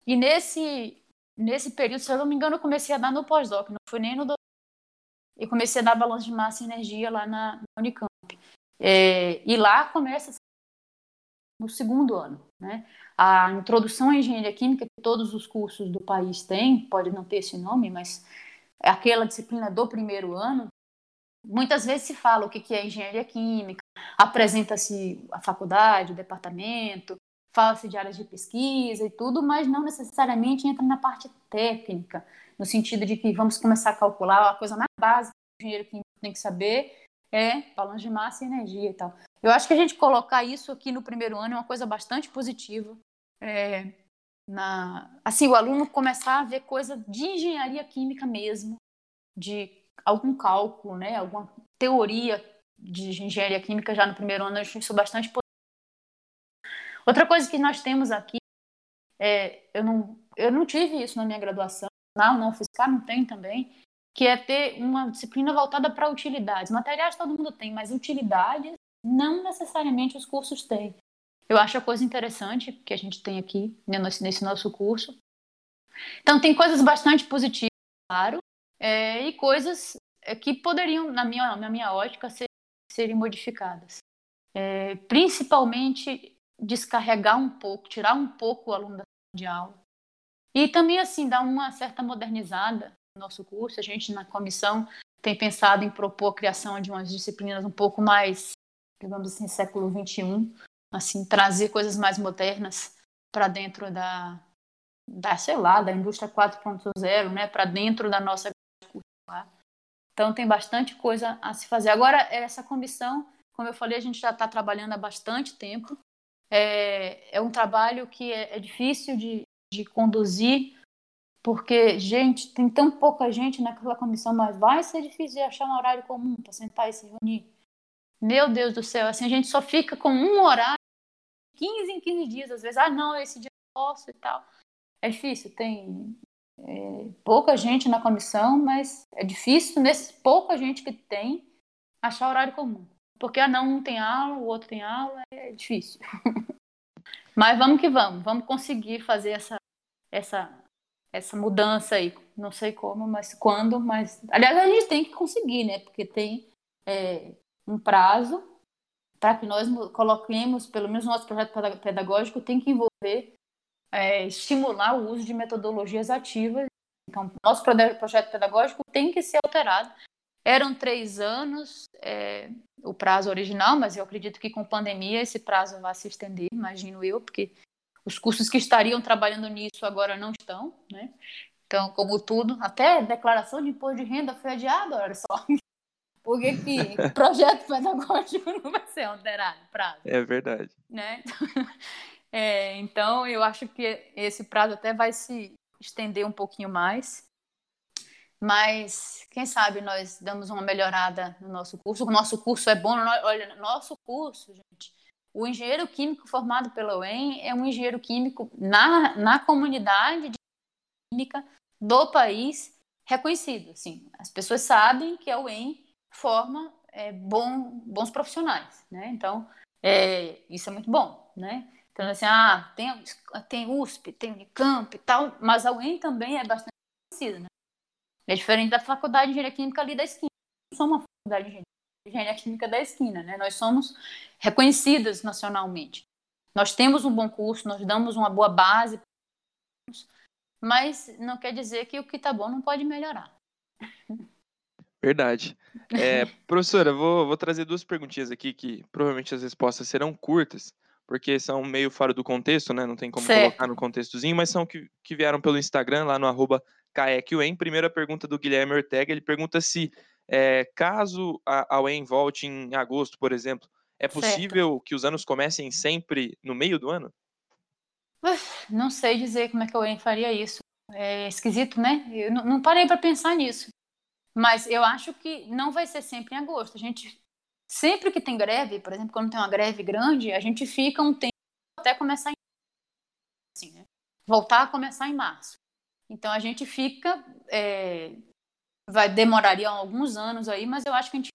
E nesse, nesse período, se eu não me engano, eu comecei a dar no pós-doc, não foi nem no doutorado. E comecei a dar balanço de massa e energia lá na, na Unicamp. É, e lá começa no segundo ano, né? A introdução à engenharia química que todos os cursos do país têm, pode não ter esse nome, mas é aquela disciplina do primeiro ano. Muitas vezes se fala o que é engenharia química, apresenta-se a faculdade, o departamento, fala-se de áreas de pesquisa e tudo, mas não necessariamente entra na parte técnica, no sentido de que vamos começar a calcular a coisa mais básica que o engenheiro químico tem que saber é balanço de massa e energia e tal. Eu acho que a gente colocar isso aqui no primeiro ano é uma coisa bastante positiva, é, na, assim, o aluno começar a ver coisa de engenharia química mesmo, de algum cálculo, né, alguma teoria de engenharia química já no primeiro ano, isso bastante positivo. Outra coisa que nós temos aqui, é, eu, não, eu não tive isso na minha graduação, não, não fiscal não tem também, que é ter uma disciplina voltada para utilidades. Materiais todo mundo tem, mas utilidades não necessariamente os cursos têm. Eu acho a coisa interessante que a gente tem aqui né, nesse nosso curso. Então, tem coisas bastante positivas, claro, é, e coisas é, que poderiam, na minha, na minha ótica, ser, serem modificadas. É, principalmente descarregar um pouco, tirar um pouco o aluno de aula. E também, assim, dar uma certa modernizada no nosso curso. A gente, na comissão, tem pensado em propor a criação de umas disciplinas um pouco mais, digamos assim, século XXI, assim, trazer coisas mais modernas para dentro da, da, sei lá, da indústria 4.0, né, para dentro da nossa então tem bastante coisa a se fazer. Agora essa comissão, como eu falei, a gente já está trabalhando há bastante tempo. É, é um trabalho que é, é difícil de, de conduzir, porque gente tem tão pouca gente naquela comissão, mas vai ser difícil de achar um horário comum para sentar e se reunir. Meu Deus do céu, assim a gente só fica com um horário 15 em 15 dias, às vezes, ah, não, esse dia eu posso e tal. É difícil, tem é, pouca gente na comissão, mas é difícil, nesse pouca gente que tem, achar horário comum. Porque, ah, não, um tem aula, o outro tem aula, é difícil. *laughs* mas vamos que vamos, vamos conseguir fazer essa, essa, essa mudança aí. Não sei como, mas quando, mas... Aliás, a gente tem que conseguir, né? Porque tem é, um prazo para que nós coloquemos, pelo menos nosso projeto pedagógico tem que envolver, é, estimular o uso de metodologias ativas. Então, nosso projeto pedagógico tem que ser alterado. Eram três anos é, o prazo original, mas eu acredito que com pandemia esse prazo vai se estender, imagino eu, porque os cursos que estariam trabalhando nisso agora não estão, né? Então, como tudo, até declaração de imposto de renda foi adiada, olha só. *laughs* Por que, que o *laughs* projeto pedagógico *laughs* não vai ser alterado? Prazo? É verdade. Né? É, então, eu acho que esse prazo até vai se estender um pouquinho mais. Mas, quem sabe, nós damos uma melhorada no nosso curso. O nosso curso é bom. Olha, nosso curso, gente, o engenheiro químico formado pela UEM é um engenheiro químico na, na comunidade de química do país reconhecido. Assim. As pessoas sabem que a UEM forma é, bom, bons profissionais, né? Então, é, isso é muito bom, né? Então, assim, ah, tem, tem USP, tem Unicamp e tal, mas a UEM também é bastante conhecida, né? É diferente da faculdade de engenharia química ali da esquina. Não somos uma faculdade de engenharia química da esquina, né? Nós somos reconhecidas nacionalmente. Nós temos um bom curso, nós damos uma boa base, mas não quer dizer que o que está bom não pode melhorar. Verdade. É, professora, vou, vou trazer duas perguntinhas aqui que provavelmente as respostas serão curtas, porque são meio fora do contexto, né? Não tem como certo. colocar no contextozinho, mas são que, que vieram pelo Instagram, lá no arroba CAEQUEM. Primeira pergunta do Guilherme Ortega, ele pergunta se, é, caso a, a UEM volte em agosto, por exemplo, é possível certo. que os anos comecem sempre no meio do ano? Não sei dizer como é que a UEM faria isso. É esquisito, né? Eu não parei para pensar nisso. Mas eu acho que não vai ser sempre em agosto. A gente sempre que tem greve, por exemplo, quando tem uma greve grande, a gente fica um tempo até começar em assim, né? voltar a começar em março. Então a gente fica é, vai demoraria alguns anos aí, mas eu acho que a gente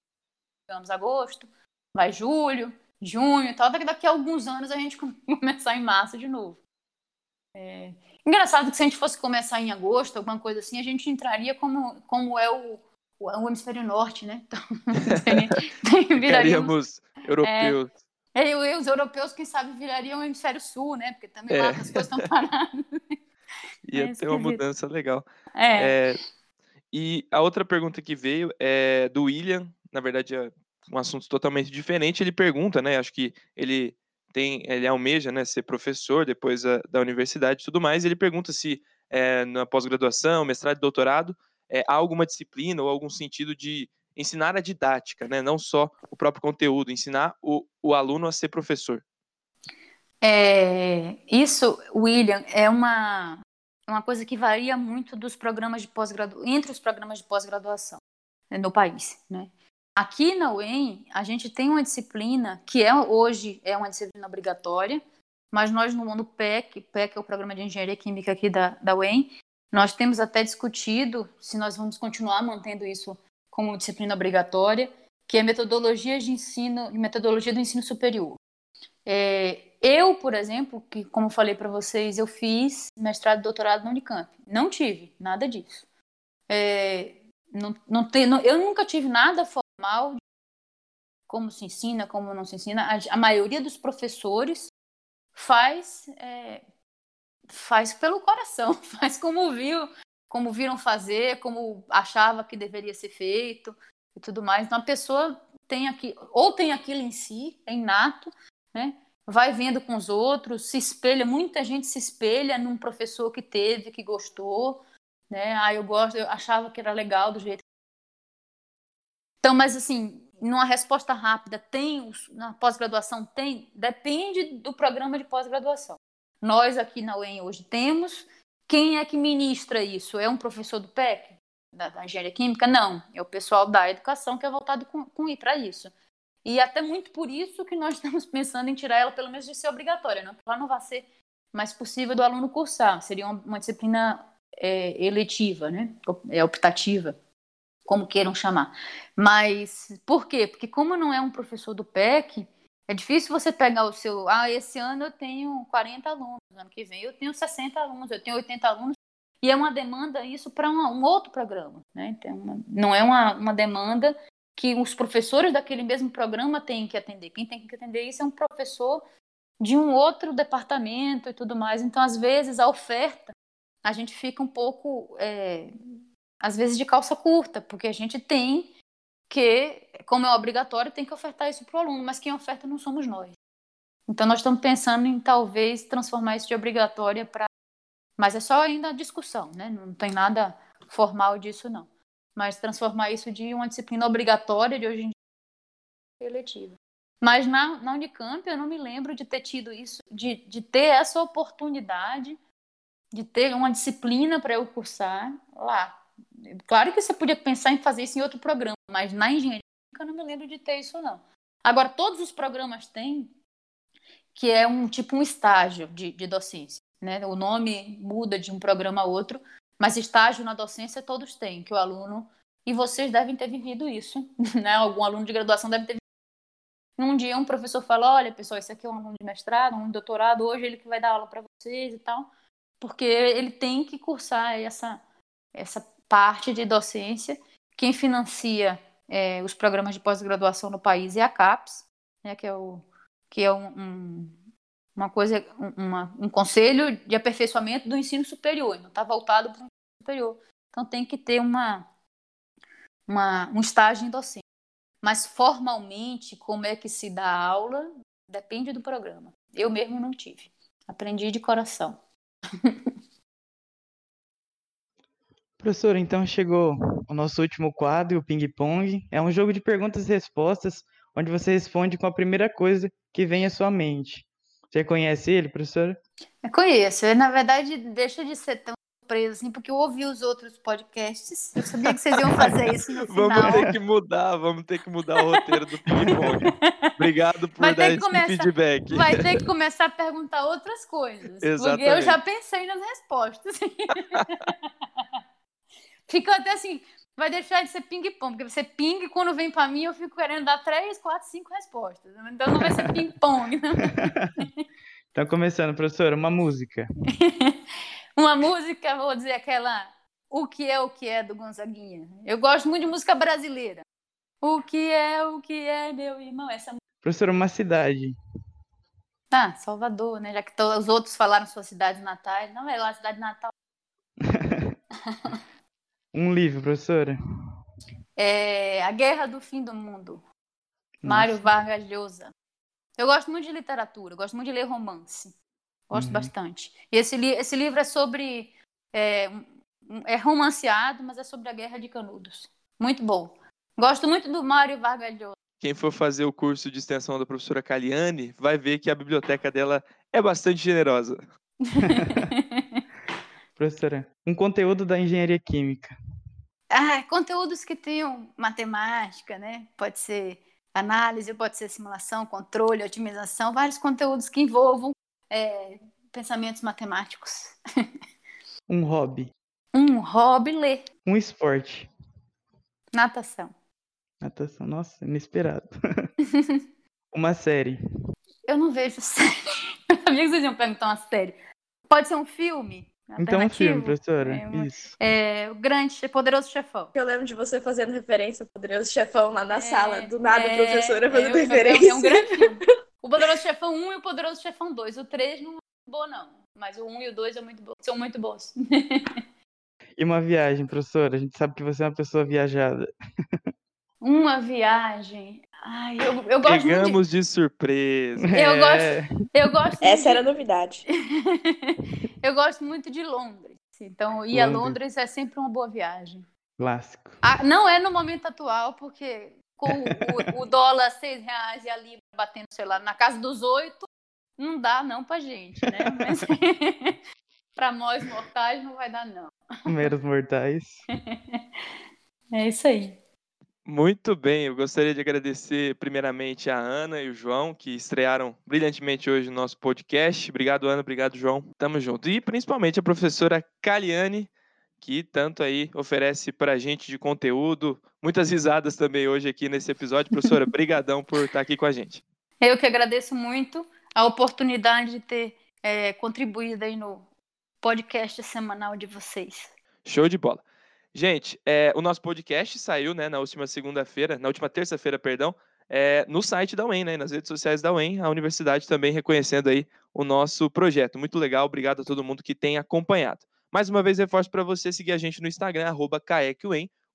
digamos agosto, vai julho, junho, tal, daqui, daqui a alguns anos a gente *laughs* começar em março de novo. É, Engraçado que se a gente fosse começar em agosto, alguma coisa assim, a gente entraria como, como é o, o, hemisfério norte, né? Então, *laughs* viraríamos *laughs* europeus. É, e os europeus, quem sabe, virariam o hemisfério sul, né? Porque também é. lá as coisas estão paradas. *laughs* Ia é ter uma mudança legal. É. é. E a outra pergunta que veio é do William, na verdade é um assunto totalmente diferente. Ele pergunta, né? Acho que ele tem, ele almeja né, ser professor depois a, da universidade e tudo mais, ele pergunta se é, na pós-graduação, mestrado doutorado, é, há alguma disciplina ou algum sentido de ensinar a didática, né, não só o próprio conteúdo, ensinar o, o aluno a ser professor. É, isso, William, é uma, uma coisa que varia muito dos programas de pós-graduação, entre os programas de pós-graduação né, no país, né? Aqui na UEM, a gente tem uma disciplina que é hoje é uma disciplina obrigatória, mas nós no mundo PEC, PEC é o Programa de Engenharia Química aqui da, da UEM, nós temos até discutido se nós vamos continuar mantendo isso como disciplina obrigatória, que é metodologia de ensino e metodologia do ensino superior. É, eu, por exemplo, que como falei para vocês, eu fiz mestrado e doutorado na Unicamp. Não tive nada disso. É, não, não, tem, não, eu nunca tive nada mal como se ensina, como não se ensina. A, a maioria dos professores faz é, faz pelo coração, *laughs* faz como viu, como viram fazer, como achava que deveria ser feito e tudo mais. Então a pessoa tem aqui ou tem aquilo em si, é inato, né? Vai vendo com os outros, se espelha, muita gente se espelha num professor que teve, que gostou, né? Ah, eu gosto, eu achava que era legal do jeito então, mas assim, numa resposta rápida, tem, na pós-graduação tem, depende do programa de pós-graduação. Nós aqui na UEM hoje temos. Quem é que ministra isso? É um professor do PEC, da, da engenharia química? Não, é o pessoal da educação que é voltado com, com para isso. E até muito por isso que nós *laughs* estamos pensando em tirar ela pelo menos de ser obrigatória, não? ela não vai ser mais possível do aluno cursar, seria uma, uma disciplina é, eletiva, né? É optativa como queiram chamar. Mas por quê? Porque como não é um professor do PEC, é difícil você pegar o seu, ah, esse ano eu tenho 40 alunos, ano que vem eu tenho 60 alunos, eu tenho 80 alunos, e é uma demanda isso para um, outro programa, né? Então, não é uma, uma demanda que os professores daquele mesmo programa têm que atender. Quem tem que atender isso é um professor de um outro departamento e tudo mais. Então, às vezes, a oferta, a gente fica um pouco é, às vezes de calça curta, porque a gente tem que, como é obrigatório, tem que ofertar isso para o aluno, mas quem oferta não somos nós. Então nós estamos pensando em talvez transformar isso de obrigatória para. Mas é só ainda a discussão, né? Não tem nada formal disso, não. Mas transformar isso de uma disciplina obrigatória de hoje em dia eletiva. Mas na, na Unicamp eu não me lembro de ter tido isso, de, de ter essa oportunidade de ter uma disciplina para eu cursar lá. Claro que você podia pensar em fazer isso em outro programa, mas na engenharia eu não me lembro de ter isso, não. Agora, todos os programas têm, que é um tipo um estágio de, de docência. Né? O nome muda de um programa a outro, mas estágio na docência todos têm, que o aluno E vocês devem ter vivido isso, *laughs* né? Algum aluno de graduação deve ter vivido. Um dia um professor fala: Olha, pessoal, esse aqui é um aluno de mestrado, um de doutorado, hoje ele que vai dar aula para vocês e tal. Porque ele tem que cursar essa, essa parte de docência. Quem financia é, os programas de pós-graduação no país é a CAPES, né, que é, o, que é um, um uma coisa, uma, um conselho de aperfeiçoamento do ensino superior, não está voltado para o ensino superior. Então tem que ter uma, uma, um estágio em docência. Mas formalmente, como é que se dá aula, depende do programa. Eu mesmo não tive. Aprendi de coração. *laughs* Professor, então chegou o nosso último quadro, o ping-pong. É um jogo de perguntas e respostas, onde você responde com a primeira coisa que vem à sua mente. Você conhece ele, professor? Eu conheço. na verdade, deixa de ser tão surpresa assim, porque eu ouvi os outros podcasts. Eu sabia que vocês iam fazer isso no *laughs* final. Vamos ter que mudar, vamos ter que mudar o roteiro do ping-pong. Obrigado por dar esse começar, feedback. Vai ter que *laughs* começar a perguntar outras coisas. Exatamente. Porque eu já pensei nas respostas. *laughs* Fica até assim, vai deixar de ser ping-pong, porque você ping quando vem para mim eu fico querendo dar três, quatro, cinco respostas. Então não vai ser ping-pong. Então *laughs* começando, professora, uma música. *laughs* uma música, vou dizer aquela O que é o que é do Gonzaguinha. Eu gosto muito de música brasileira. O que é o que é, meu irmão, essa Professora, uma cidade. Ah, Salvador, né? Já que os outros falaram suas cidades natais. Não, é lá a cidade natal. *laughs* Um livro, professora. É A Guerra do Fim do Mundo. Nossa. Mário Vargas Llosa. Eu gosto muito de literatura, gosto muito de ler romance. Gosto uhum. bastante. E esse, li esse livro é sobre. É, é romanceado, mas é sobre a Guerra de Canudos. Muito bom. Gosto muito do Mário Vargas Llosa. Quem for fazer o curso de extensão da professora Caliane vai ver que a biblioteca dela é bastante generosa. *laughs* Professora, um conteúdo da engenharia química. Ah, conteúdos que tenham matemática, né? Pode ser análise, pode ser simulação, controle, otimização, vários conteúdos que envolvam é, pensamentos matemáticos. *laughs* Um hobby. Um hobby, ler. Um esporte. Natação. Natação, nossa, inesperado. *laughs* *laughs* uma série. Eu não vejo série. Eu sabia que vocês iam perguntar uma série. Pode ser um filme? Então, um filme, professora. É, uma, Isso. É, o grande, poderoso chefão. Eu lembro de você fazendo referência ao poderoso chefão lá na é, sala. Do nada, é, professora fazendo referência. É um grande *laughs* filme. O poderoso chefão 1 e o poderoso chefão 2. O 3 não é bom, não. Mas o 1 e o 2 é muito bom, são muito bons. *laughs* e uma viagem, professora? A gente sabe que você é uma pessoa viajada. Uma viagem. Ai, eu, eu gosto Chegamos de... de surpresa. Eu é. gosto, eu gosto Essa de... era a novidade. *laughs* eu gosto muito de Londres. Então, ir Londres. a Londres é sempre uma boa viagem. Clássico. Ah, não é no momento atual, porque com o, o dólar seis reais e a libra batendo, sei lá, na casa dos oito, não dá não pra gente, né? Mas *laughs* pra nós mortais não vai dar não. Meros mortais. *laughs* é isso aí. Muito bem, eu gostaria de agradecer primeiramente a Ana e o João, que estrearam brilhantemente hoje no nosso podcast. Obrigado, Ana, obrigado, João. Tamo junto. E principalmente a professora Caliane, que tanto aí oferece para a gente de conteúdo. Muitas risadas também hoje aqui nesse episódio. Professora, *laughs* brigadão por estar aqui com a gente. Eu que agradeço muito a oportunidade de ter é, contribuído aí no podcast semanal de vocês. Show de bola. Gente, é, o nosso podcast saiu né, na última segunda-feira, na última terça-feira, perdão, é, no site da UEM, né, nas redes sociais da UEM, a universidade também reconhecendo aí o nosso projeto. Muito legal, obrigado a todo mundo que tem acompanhado. Mais uma vez, reforço para você seguir a gente no Instagram, arroba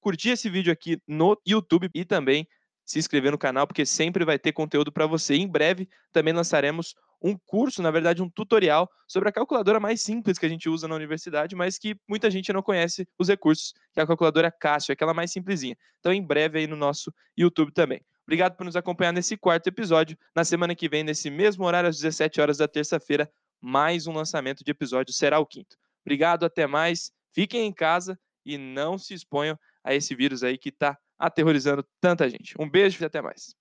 curtir esse vídeo aqui no YouTube e também se inscrever no canal, porque sempre vai ter conteúdo para você. Em breve também lançaremos um curso, na verdade, um tutorial sobre a calculadora mais simples que a gente usa na universidade, mas que muita gente não conhece os recursos, que é a calculadora Cássio, aquela mais simplesinha. Então, em breve aí no nosso YouTube também. Obrigado por nos acompanhar nesse quarto episódio. Na semana que vem, nesse mesmo horário, às 17 horas da terça-feira, mais um lançamento de episódio será o quinto. Obrigado, até mais. Fiquem em casa e não se exponham a esse vírus aí que está aterrorizando tanta gente. Um beijo e até mais.